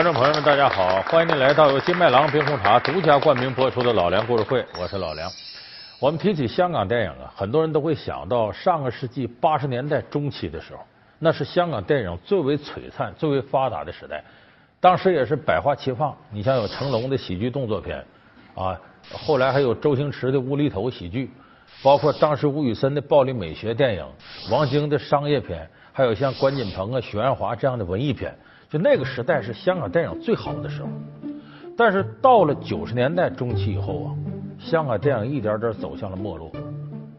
观众朋友们，大家好！欢迎您来到由金麦郎冰红茶独家冠名播出的《老梁故事会》，我是老梁。我们提起香港电影啊，很多人都会想到上个世纪八十年代中期的时候，那是香港电影最为璀璨、最为发达的时代。当时也是百花齐放，你像有成龙的喜剧动作片啊，后来还有周星驰的无厘头喜剧，包括当时吴宇森的暴力美学电影，王晶的商业片，还有像关锦鹏啊、许鞍华这样的文艺片。就那个时代是香港电影最好的时候，但是到了九十年代中期以后啊，香港电影一点点走向了没落。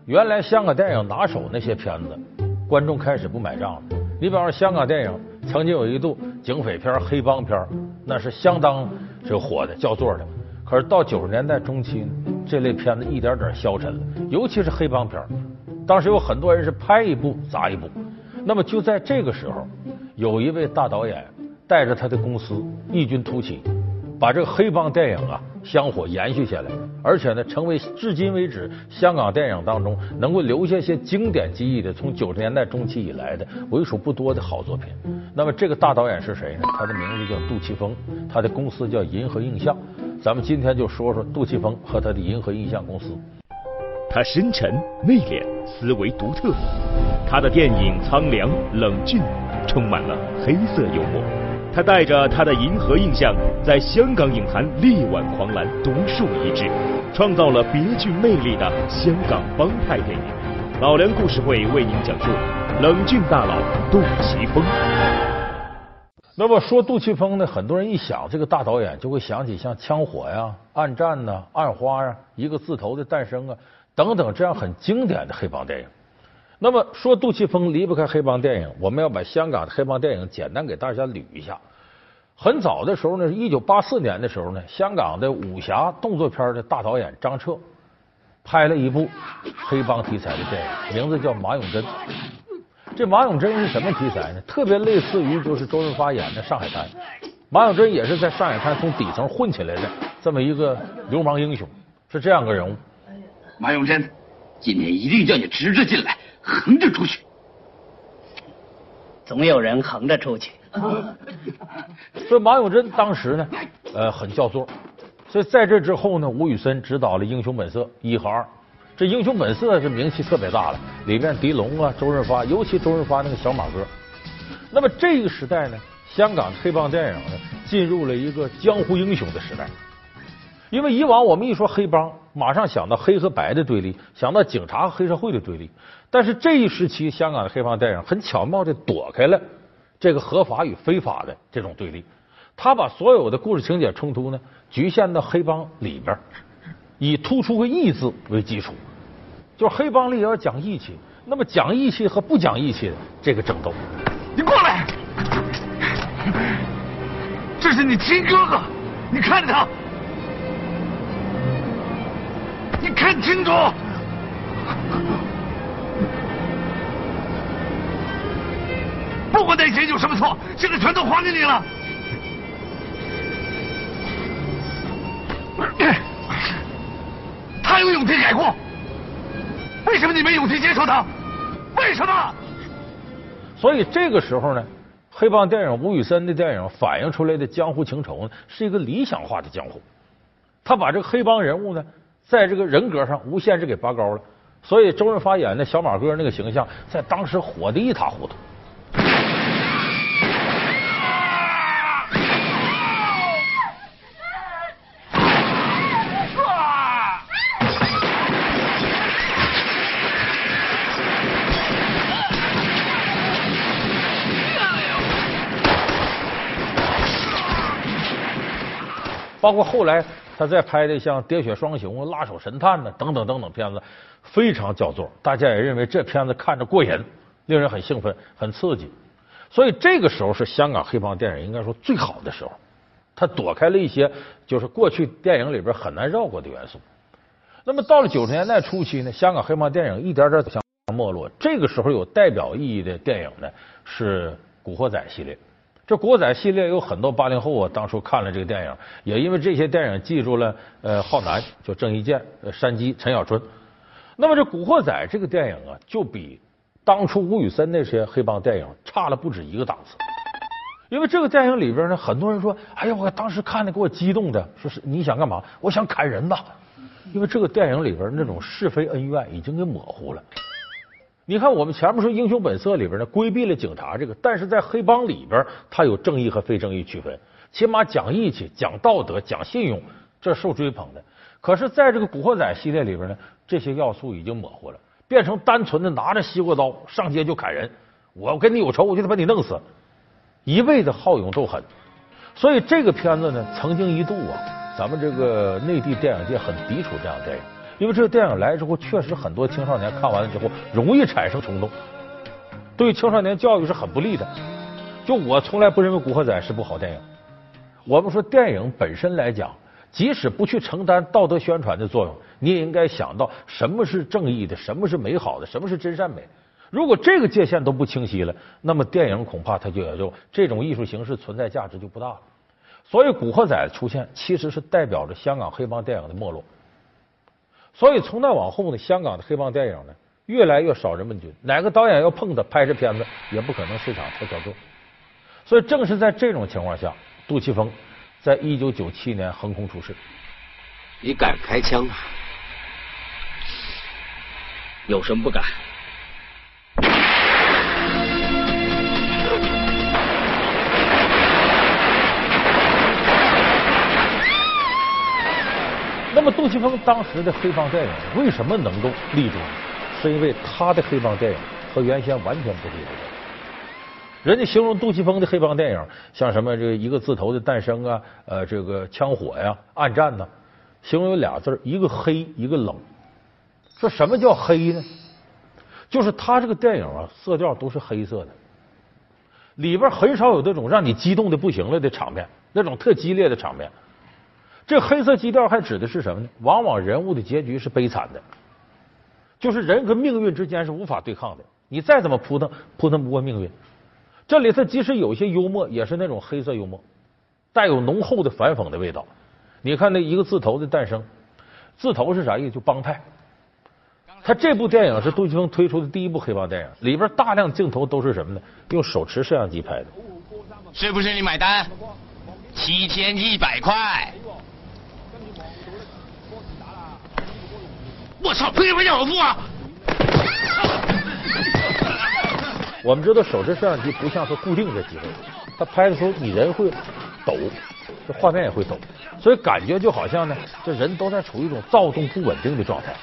原来香港电影拿手那些片子，观众开始不买账了。你比方说香港电影曾经有一度警匪片、黑帮片，那是相当是火的、叫座的。可是到九十年代中期，这类片子一点点消沉了，尤其是黑帮片。当时有很多人是拍一部砸一部。那么就在这个时候，有一位大导演。带着他的公司异军突起，把这个黑帮电影啊香火延续下来，而且呢，成为至今为止香港电影当中能够留下些经典记忆的，从九十年代中期以来的为数不多的好作品。那么这个大导演是谁呢？他的名字叫杜琪峰，他的公司叫银河映像。咱们今天就说说杜琪峰和他的银河映像公司。他深沉内敛，思维独特，他的电影苍凉冷峻，充满了黑色幽默。他带着他的银河印象，在香港影坛力挽狂澜，独树一帜，创造了别具魅力的香港帮派电影。老梁故事会为您讲述冷峻大佬杜琪峰。那么说杜琪峰呢？很多人一想这个大导演，就会想起像《枪火》呀、《暗战》呐、《暗花》呀、《一个字头的诞生》啊等等这样很经典的黑帮电影。那么说杜琪峰离不开黑帮电影，我们要把香港的黑帮电影简单给大家捋一下。很早的时候呢，一九八四年的时候呢，香港的武侠动作片的大导演张彻拍了一部黑帮题材的电影，名字叫《马永贞》。这马永贞是什么题材呢？特别类似于就是周润发演的《上海滩》。马永贞也是在上海滩从底层混起来的这么一个流氓英雄，是这样个人物。马永贞，今天一定叫你直着进来。横着出去，总有人横着出去。所以马永贞当时呢，呃，很叫座。所以在这之后呢，吴宇森执导了《英雄本色》一和二。这《英雄本色》是名气特别大了，里面狄龙啊、周润发，尤其周润发那个小马哥。那么这个时代呢，香港的黑帮电影呢，进入了一个江湖英雄的时代。因为以往我们一说黑帮，马上想到黑和白的对立，想到警察和黑社会的对立。但是这一时期，香港的黑帮电影很巧妙的躲开了这个合法与非法的这种对立，他把所有的故事情节冲突呢局限到黑帮里边，以突出个义字为基础，就是黑帮里要讲义气。那么讲义气和不讲义气的这个争斗，你过来，这是你亲哥哥，你看他。你看清楚，不管那些有什么错，现在全都还给你了。他有勇气改过，为什么你没勇气接受他？为什么？所以这个时候呢，黑帮电影吴宇森的电影反映出来的江湖情仇呢，是一个理想化的江湖。他把这个黑帮人物呢。在这个人格上无限制给拔高了，所以周润发演的小马哥那个形象在当时火的一塌糊涂。包括后来。他在拍的像《喋血双雄》《辣手神探》呢等等等等片子，非常叫座，大家也认为这片子看着过瘾，令人很兴奋、很刺激。所以这个时候是香港黑帮电影应该说最好的时候，他躲开了一些就是过去电影里边很难绕过的元素。那么到了九十年代初期呢，香港黑帮电影一点点向没落。这个时候有代表意义的电影呢是《古惑仔》系列。这国仔系列有很多八零后啊，当初看了这个电影，也因为这些电影记住了呃浩南，就郑伊健、山鸡、陈小春。那么这古惑仔这个电影啊，就比当初吴宇森那些黑帮电影差了不止一个档次。因为这个电影里边呢，很多人说：“哎呀，我当时看的给我激动的，说是你想干嘛？我想砍人呐！”因为这个电影里边那种是非恩怨已经给模糊了。你看，我们前面说《英雄本色》里边呢，规避了警察这个，但是在黑帮里边，他有正义和非正义区分，起码讲义气、讲道德、讲信用，这受追捧的。可是，在这个《古惑仔》系列里边呢，这些要素已经模糊了，变成单纯的拿着西瓜刀上街就砍人。我跟你有仇，我就得把你弄死。一味的好勇斗狠，所以这个片子呢，曾经一度啊，咱们这个内地电影界很抵触这样的电影，因为这个电影来之后，确实很多青少年看完了之后容易产生冲动，对青少年教育是很不利的。就我从来不认为《古惑仔》是部好电影。我们说电影本身来讲，即使不去承担道德宣传的作用，你也应该想到什么是正义的，什么是美好的，什么是真善美。如果这个界限都不清晰了，那么电影恐怕它就也就这种艺术形式存在价值就不大了。所以《古惑仔》出现其实是代表着香港黑帮电影的没落。所以从那往后呢，香港的黑帮电影呢越来越少人问津，哪个导演要碰他拍这片子也不可能市场太小众。所以正是在这种情况下，杜琪峰在一九九七年横空出世。你敢开枪？有什么不敢？那么杜琪峰当时的黑帮电影为什么能够立住？是因为他的黑帮电影和原先完全不一样。人家形容杜琪峰的黑帮电影，像什么这个一个字头的诞生啊，呃，这个枪火呀、暗战呢，形容有俩字一个黑，一个冷。说什么叫黑呢？就是他这个电影啊，色调都是黑色的，里边很少有那种让你激动的不行了的场面，那种特激烈的场面。这黑色基调还指的是什么呢？往往人物的结局是悲惨的，就是人跟命运之间是无法对抗的。你再怎么扑腾，扑腾不过命运。这里头即使有些幽默，也是那种黑色幽默，带有浓厚的反讽的味道。你看那一个字头的诞生，字头是啥意思？就帮派。他这部电影是杜琪峰推出的第一部黑帮电影，里边大量镜头都是什么呢？用手持摄像机拍的。是不是你买单？七千一百块。我操！凭什么要我做啊？我们知道手持摄像机不像是固定的机位，它拍的时候你人会抖，这画面也会抖，所以感觉就好像呢，这人都在处于一种躁动不稳定的状态，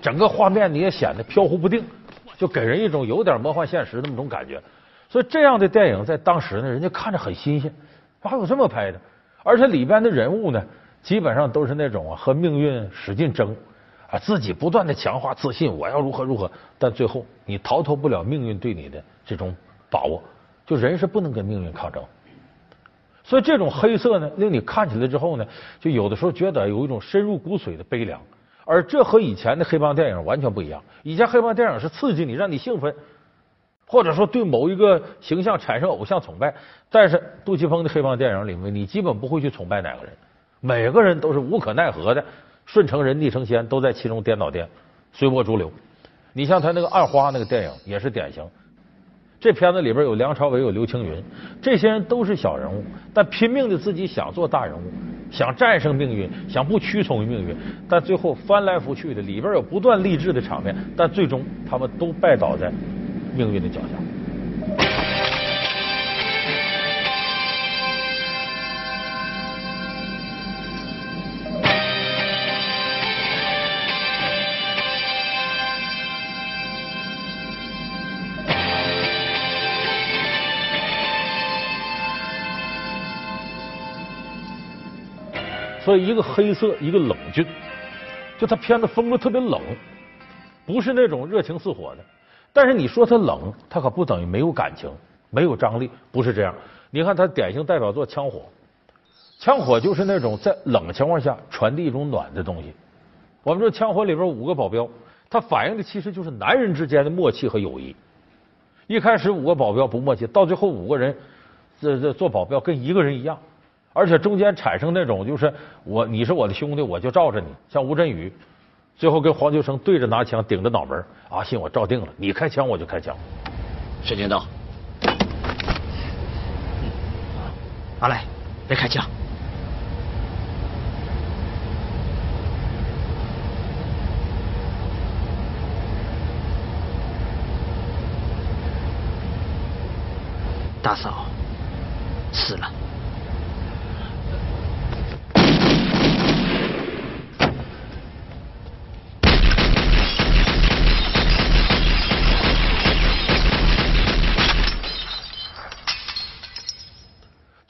整个画面你也显得飘忽不定，就给人一种有点魔幻现实那么种感觉。所以这样的电影在当时呢，人家看着很新鲜，还有这么拍的，而且里边的人物呢，基本上都是那种啊和命运使劲争。啊，自己不断的强化自信，我要如何如何，但最后你逃脱不了命运对你的这种把握，就人是不能跟命运抗争。所以这种黑色呢，令你看起来之后呢，就有的时候觉得有一种深入骨髓的悲凉。而这和以前的黑帮电影完全不一样。以前黑帮电影是刺激你，让你兴奋，或者说对某一个形象产生偶像崇拜。但是杜琪峰的黑帮电影里面，你基本不会去崇拜哪个人，每个人都是无可奈何的。顺成人逆成仙，都在其中颠倒颠，随波逐流。你像他那个《暗花》那个电影也是典型。这片子里边有梁朝伟，有刘青云，这些人都是小人物，但拼命的自己想做大人物，想战胜命运，想不屈从于命运，但最后翻来覆去的，里边有不断励志的场面，但最终他们都拜倒在命运的脚下。所以，一个黑色，一个冷峻，就他片子风格特别冷，不是那种热情似火的。但是你说他冷，他可不等于没有感情、没有张力，不是这样。你看他典型代表作《枪火》，枪火就是那种在冷情况下传递一种暖的东西。我们说《枪火》里边五个保镖，它反映的其实就是男人之间的默契和友谊。一开始五个保镖不默契，到最后五个人这这做保镖跟一个人一样。而且中间产生那种就是我你是我的兄弟，我就罩着你。像吴镇宇最后跟黄秋生对着拿枪顶着脑门，阿信我罩定了，你开枪我就开枪。时间到。阿来，别开枪。大嫂死了。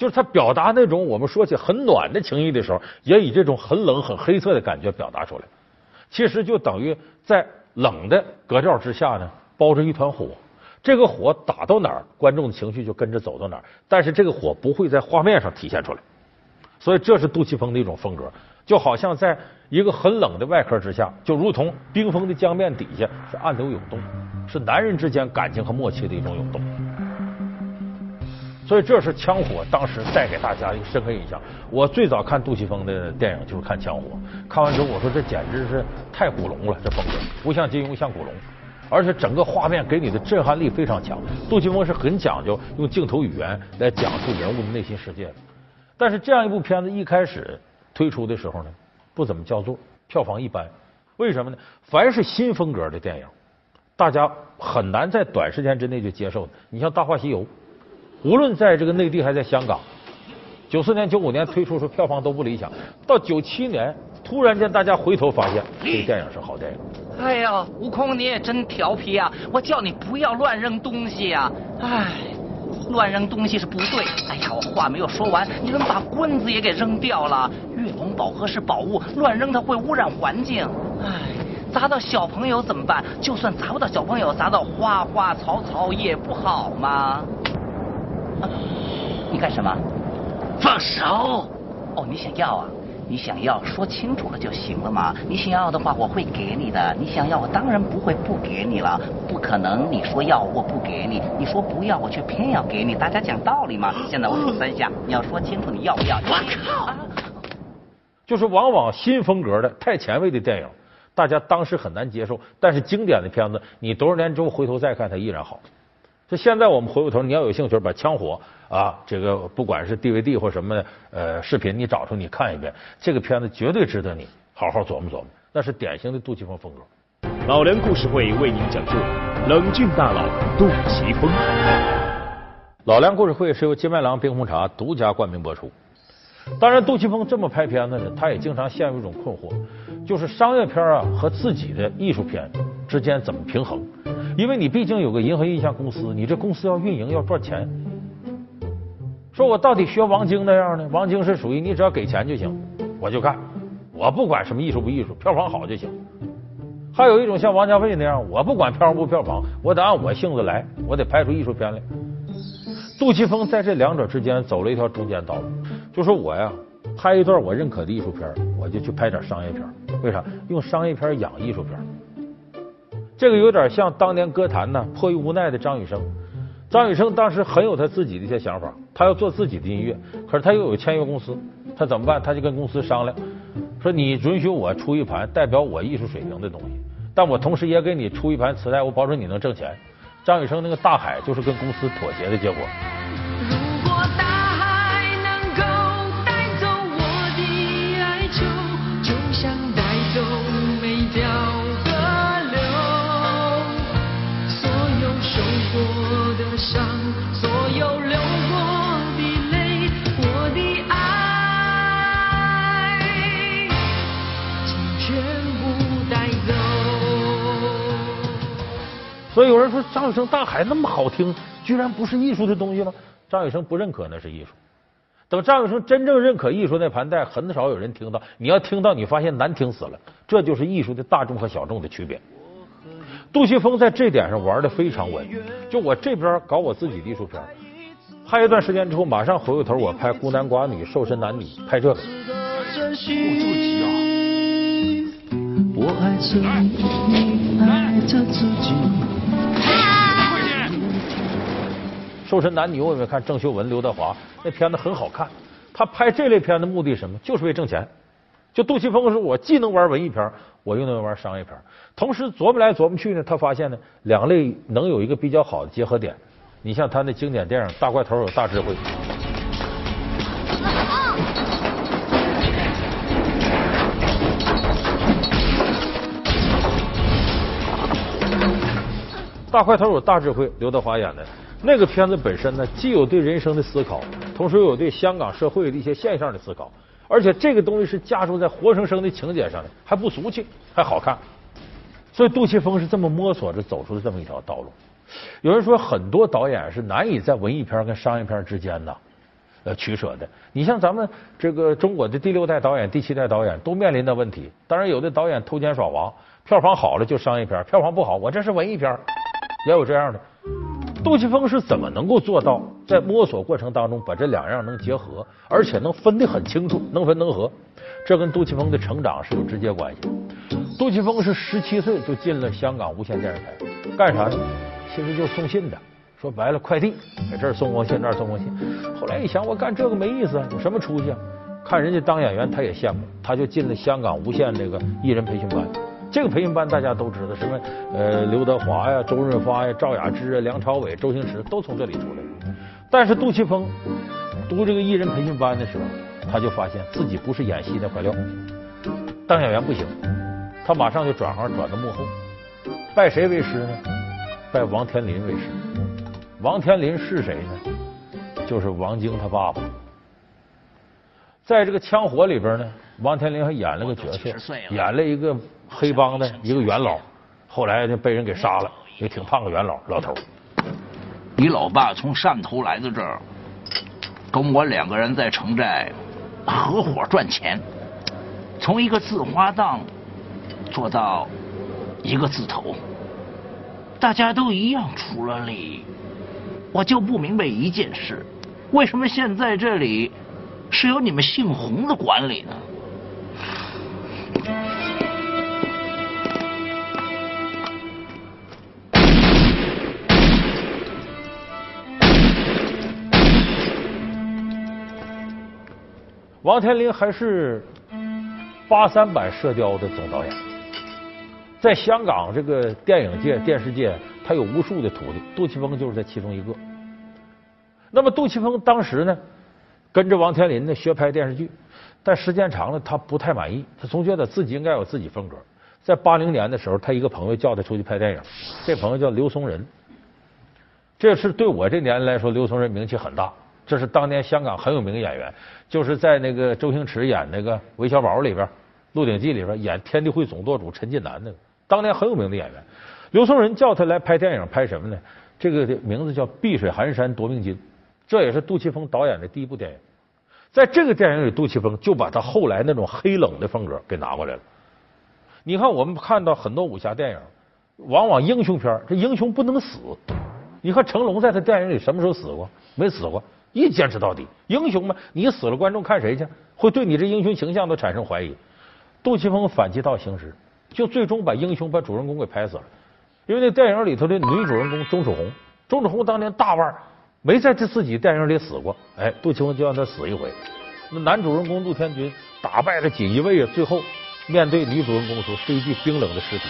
就是他表达那种我们说起很暖的情谊的时候，也以这种很冷、很黑色的感觉表达出来。其实就等于在冷的格调之下呢，包着一团火。这个火打到哪儿，观众的情绪就跟着走到哪儿。但是这个火不会在画面上体现出来，所以这是杜琪峰的一种风格，就好像在一个很冷的外壳之下，就如同冰封的江面底下是暗流涌动，是男人之间感情和默契的一种涌动。所以这是枪火当时带给大家一个深刻印象。我最早看杜琪峰的电影就是看枪火，看完之后我说这简直是太古龙了，这风格不像金庸像古龙，而且整个画面给你的震撼力非常强。杜琪峰是很讲究用镜头语言来讲述人物的内心世界的。但是这样一部片子一开始推出的时候呢，不怎么叫座，票房一般。为什么呢？凡是新风格的电影，大家很难在短时间之内就接受。你像《大话西游》。无论在这个内地还在香港，九四年、九五年推出时票房都不理想。到九七年，突然间大家回头发现，这个电影是好电影。哎呀，悟空你也真调皮啊！我叫你不要乱扔东西呀！哎，乱扔东西是不对。哎呀，我话没有说完，你怎么把棍子也给扔掉了？月龙宝盒是宝物，乱扔它会污染环境。哎，砸到小朋友怎么办？就算砸不到小朋友，砸到花花草草也不好嘛？你干什么？放手！哦，你想要啊？你想要说清楚了就行了嘛。你想要的话，我会给你的。你想要，我当然不会不给你了。不可能，你说要我不给你，你说不要我却偏要给你。大家讲道理嘛。现在我数三下，你要说清楚你要不要。我靠！就是往往新风格的、太前卫的电影，大家当时很难接受。但是经典的片子，你多少年之后回头再看，它依然好。就现在我们回过头，你要有兴趣把《枪火》啊，这个不管是 DVD 或什么呃视频，你找出你看一遍，这个片子绝对值得你好好琢磨琢磨。那是典型的杜琪峰风格。老梁故事会为您讲述冷峻大佬杜琪峰。老梁故事会是由金麦郎冰红茶独家冠名播出。当然，杜琪峰这么拍片子呢，他也经常陷入一种困惑，就是商业片啊和自己的艺术片之间怎么平衡。因为你毕竟有个银河印象公司，你这公司要运营要赚钱。说我到底学王晶那样呢？王晶是属于你只要给钱就行，我就干，我不管什么艺术不艺术，票房好就行。还有一种像王家卫那样，我不管票房不票房，我得按我性子来，我得拍出艺术片来。杜琪峰在这两者之间走了一条中间道路，就说我呀，拍一段我认可的艺术片，我就去拍点商业片。为啥？用商业片养艺术片。这个有点像当年歌坛呢，迫于无奈的张雨生。张雨生当时很有他自己的一些想法，他要做自己的音乐，可是他又有签约公司，他怎么办？他就跟公司商量，说你允许我出一盘代表我艺术水平的东西，但我同时也给你出一盘磁带，我保证你能挣钱。张雨生那个《大海》就是跟公司妥协的结果。所以有人说张雨生《大海》那么好听，居然不是艺术的东西吗？张雨生不认可那是艺术。等张雨生真正认可艺术那盘带，很少有人听到。你要听到，你发现难听死了。这就是艺术的大众和小众的区别。杜琪峰在这点上玩的非常稳。就我这边搞我自己的艺术片，拍一段时间之后，马上回过头我拍孤男寡女、瘦身男女，拍这个。哦，这么急啊！我爱着你，爱着自己。瘦身男女，我有没有看郑秀文、刘德华那片子很好看。他拍这类片子目的什么？就是为挣钱。就杜琪峰说，我既能玩文艺片，我又能玩商业片。同时琢磨来琢磨去呢，他发现呢，两类能有一个比较好的结合点。你像他那经典电影《大块头有大智慧》，大块头有大智慧，刘德华演的那个片子本身呢，既有对人生的思考，同时又有对香港社会的一些现象的思考，而且这个东西是加注在活生生的情节上的，还不俗气，还好看。所以杜琪峰是这么摸索着走出了这么一条道路。有人说，很多导演是难以在文艺片跟商业片之间呢，呃取舍的。你像咱们这个中国的第六代导演、第七代导演都面临的问题。当然，有的导演偷奸耍滑，票房好了就商业片，票房不好我这是文艺片，也有这样的。杜琪峰是怎么能够做到在摸索过程当中把这两样能结合，而且能分得很清楚，能分能合？这跟杜琪峰的成长是有直接关系。杜琪峰是十七岁就进了香港无线电视台，干啥呢？其实就送信的，说白了，快递，在这儿送封信，那儿送封信。后来一想，我干这个没意思，有什么出息？啊？看人家当演员，他也羡慕，他就进了香港无线那个艺人培训班。这个培训班大家都知道，什么呃刘德华呀、周润发呀、赵雅芝啊、梁朝伟、周星驰都从这里出来。但是杜琪峰读这个艺人培训班的时候，他就发现自己不是演戏那块料，当演员不行，他马上就转行转到幕后，拜谁为师呢？拜王天林为师，王天林是谁呢？就是王晶他爸爸。在这个《枪火》里边呢，王天林还演了个角色，演了一个黑帮的一个元老，后来就被人给杀了，也挺胖个元老老头。你老爸从汕头来到这儿，跟我两个人在城寨合伙赚钱，从一个字花档做到一个字头。大家都一样出了力，我就不明白一件事：为什么现在这里是由你们姓洪的管理呢？王天林还是八三版《射雕》的总导演。在香港这个电影界、电视界，他有无数的徒弟，杜琪峰就是在其中一个。那么杜琪峰当时呢，跟着王天林呢学拍电视剧，但时间长了他不太满意，他总觉得自己应该有自己风格。在八零年的时候，他一个朋友叫他出去拍电影，这朋友叫刘松仁，这是对我这年龄来说，刘松仁名气很大，这是当年香港很有名的演员，就是在那个周星驰演那个韦小宝里边，《鹿鼎记》里边演天地会总舵主陈近南那个。当年很有名的演员，刘松仁叫他来拍电影，拍什么呢？这个名字叫《碧水寒山夺命金》，这也是杜琪峰导演的第一部电影。在这个电影里，杜琪峰就把他后来那种黑冷的风格给拿过来了。你看，我们看到很多武侠电影，往往英雄片这英雄不能死。你看成龙在他电影里什么时候死过？没死过，一坚持到底。英雄嘛，你死了，观众看谁去？会对你这英雄形象都产生怀疑。杜琪峰反其道行之。就最终把英雄把主人公给拍死了，因为那电影里头的女主人公钟楚红，钟楚红当年大腕，没在这自己电影里死过，哎，杜琪峰就让他死一回。那男主人公陆天军打败了锦衣卫啊，最后面对女主人公时候是一具冰冷的尸体。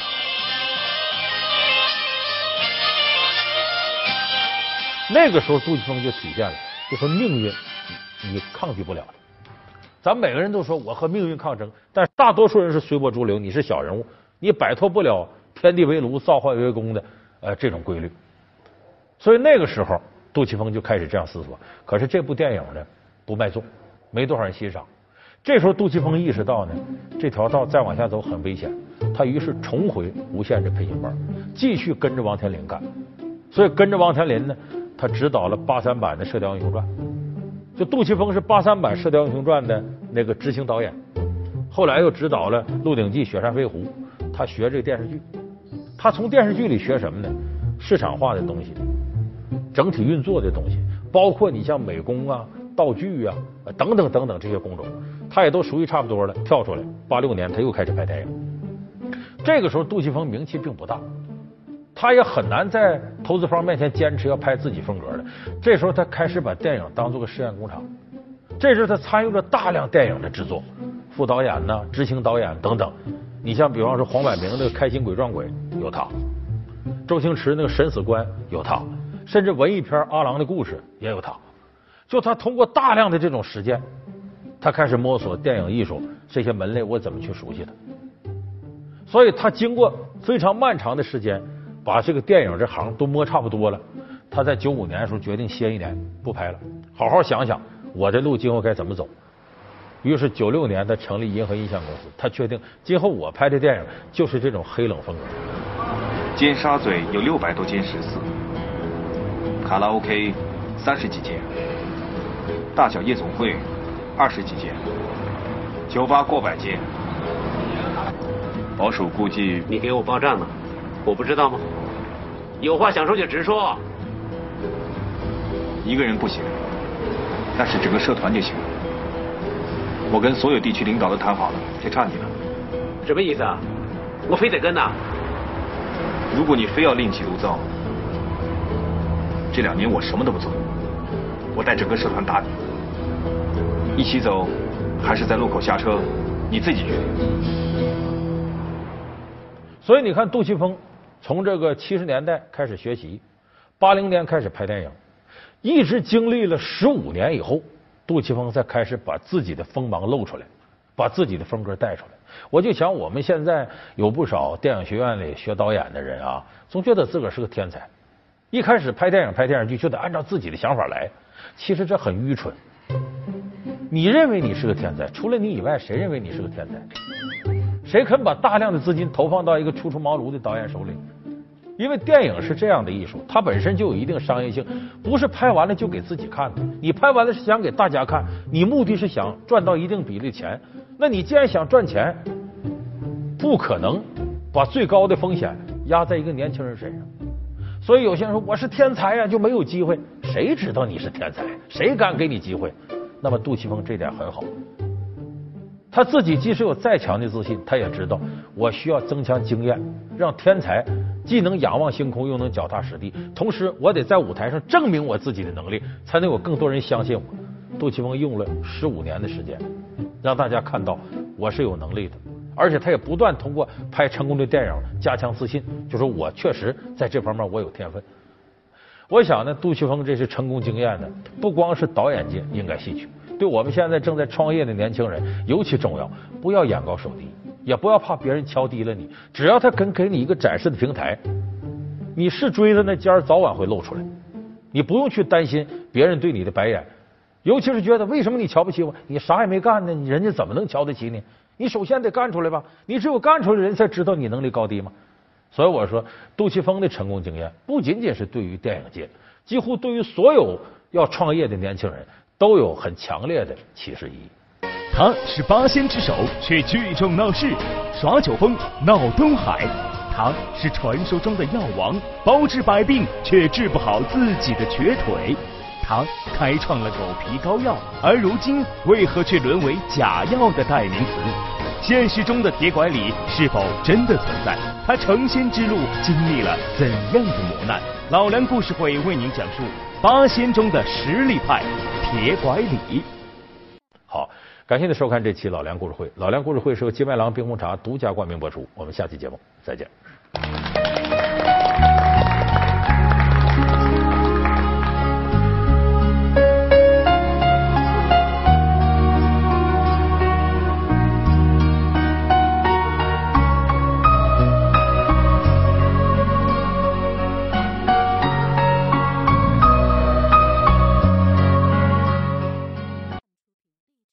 那个时候杜琪峰就体现了，就说命运你抗拒不了。咱每个人都说我和命运抗争，但大多数人是随波逐流。你是小人物，你摆脱不了天地为炉、造化为公的呃这种规律。所以那个时候，杜琪峰就开始这样思索。可是这部电影呢不卖座，没多少人欣赏。这时候杜琪峰意识到呢，这条道再往下走很危险。他于是重回无线这培训班，继续跟着王天林干。所以跟着王天林呢，他指导了八三版的《射雕英雄传》。就杜琪峰是八三版《射雕英雄传》的那个执行导演，后来又指导了《鹿鼎记》《雪山飞狐》，他学这个电视剧，他从电视剧里学什么呢？市场化的东西，整体运作的东西，包括你像美工啊、道具啊等等等等这些工种，他也都熟悉差不多了。跳出来，八六年他又开始拍电影，这个时候杜琪峰名气并不大。他也很难在投资方面前坚持要拍自己风格的。这时候，他开始把电影当做个试验工厂。这时候，他参与了大量电影的制作，副导演呢、执行导演等等。你像，比方说黄百鸣那个《开心鬼撞鬼》有他，周星驰那个《审死官》有他，甚至文艺片《阿郎的故事》也有他。就他通过大量的这种实践，他开始摸索电影艺术这些门类，我怎么去熟悉它。所以他经过非常漫长的时间。把这个电影这行都摸差不多了，他在九五年的时候决定歇一年不拍了，好好想想我这路今后该怎么走。于是九六年他成立银河印象公司，他确定今后我拍的电影就是这种黑冷风格。尖沙咀有六百多间食肆，卡拉 OK 三十几间，大小夜总会二十几间，酒吧过百间。保守估计，你给我报账呢，我不知道吗？有话想说就直说。一个人不行，但是整个社团就行。我跟所有地区领导都谈好了，就差你了。什么意思啊？我非得跟呐？如果你非要另起炉灶，这两年我什么都不做，我带整个社团打你。一起走，还是在路口下车，你自己决定。所以你看，杜琪峰从这个七十年代开始学习，八零年开始拍电影，一直经历了十五年以后，杜琪峰才开始把自己的锋芒露出来，把自己的风格带出来。我就想，我们现在有不少电影学院里学导演的人啊，总觉得自个儿是个天才，一开始拍电影拍电视剧就得按照自己的想法来，其实这很愚蠢。你认为你是个天才，除了你以外，谁认为你是个天才？谁肯把大量的资金投放到一个初出茅庐的导演手里？因为电影是这样的艺术，它本身就有一定商业性，不是拍完了就给自己看的。你拍完了是想给大家看，你目的是想赚到一定比例钱。那你既然想赚钱，不可能把最高的风险压在一个年轻人身上。所以有些人说我是天才呀，就没有机会。谁知道你是天才？谁敢给你机会？那么杜琪峰这点很好。他自己即使有再强的自信，他也知道我需要增强经验，让天才既能仰望星空，又能脚踏实地。同时，我得在舞台上证明我自己的能力，才能有更多人相信我。杜琪峰用了十五年的时间，让大家看到我是有能力的，而且他也不断通过拍成功的电影加强自信，就说我确实在这方面我有天分。我想呢，杜琪峰这是成功经验呢，不光是导演界应该吸取。对我们现在正在创业的年轻人尤其重要，不要眼高手低，也不要怕别人瞧低了你。只要他肯给你一个展示的平台，你是锥子那尖儿早晚会露出来。你不用去担心别人对你的白眼，尤其是觉得为什么你瞧不起我？你啥也没干呢，你人家怎么能瞧得起你？你首先得干出来吧，你只有干出来，人才知道你能力高低嘛。所以我说，杜琪峰的成功经验不仅仅是对于电影界，几乎对于所有要创业的年轻人。都有很强烈的启示意义。他是八仙之首，却聚众闹事，耍酒疯闹东海。他是传说中的药王，包治百病，却治不好自己的瘸腿。他开创了狗皮膏药，而如今为何却沦为假药的代名词？现实中的铁拐李是否真的存在？他成仙之路经历了怎样的磨难？老梁故事会为您讲述八仙中的实力派。铁拐李，好，感谢您收看这期老梁故事会。老梁故事会是由金麦郎冰红茶独家冠名播出。我们下期节目再见。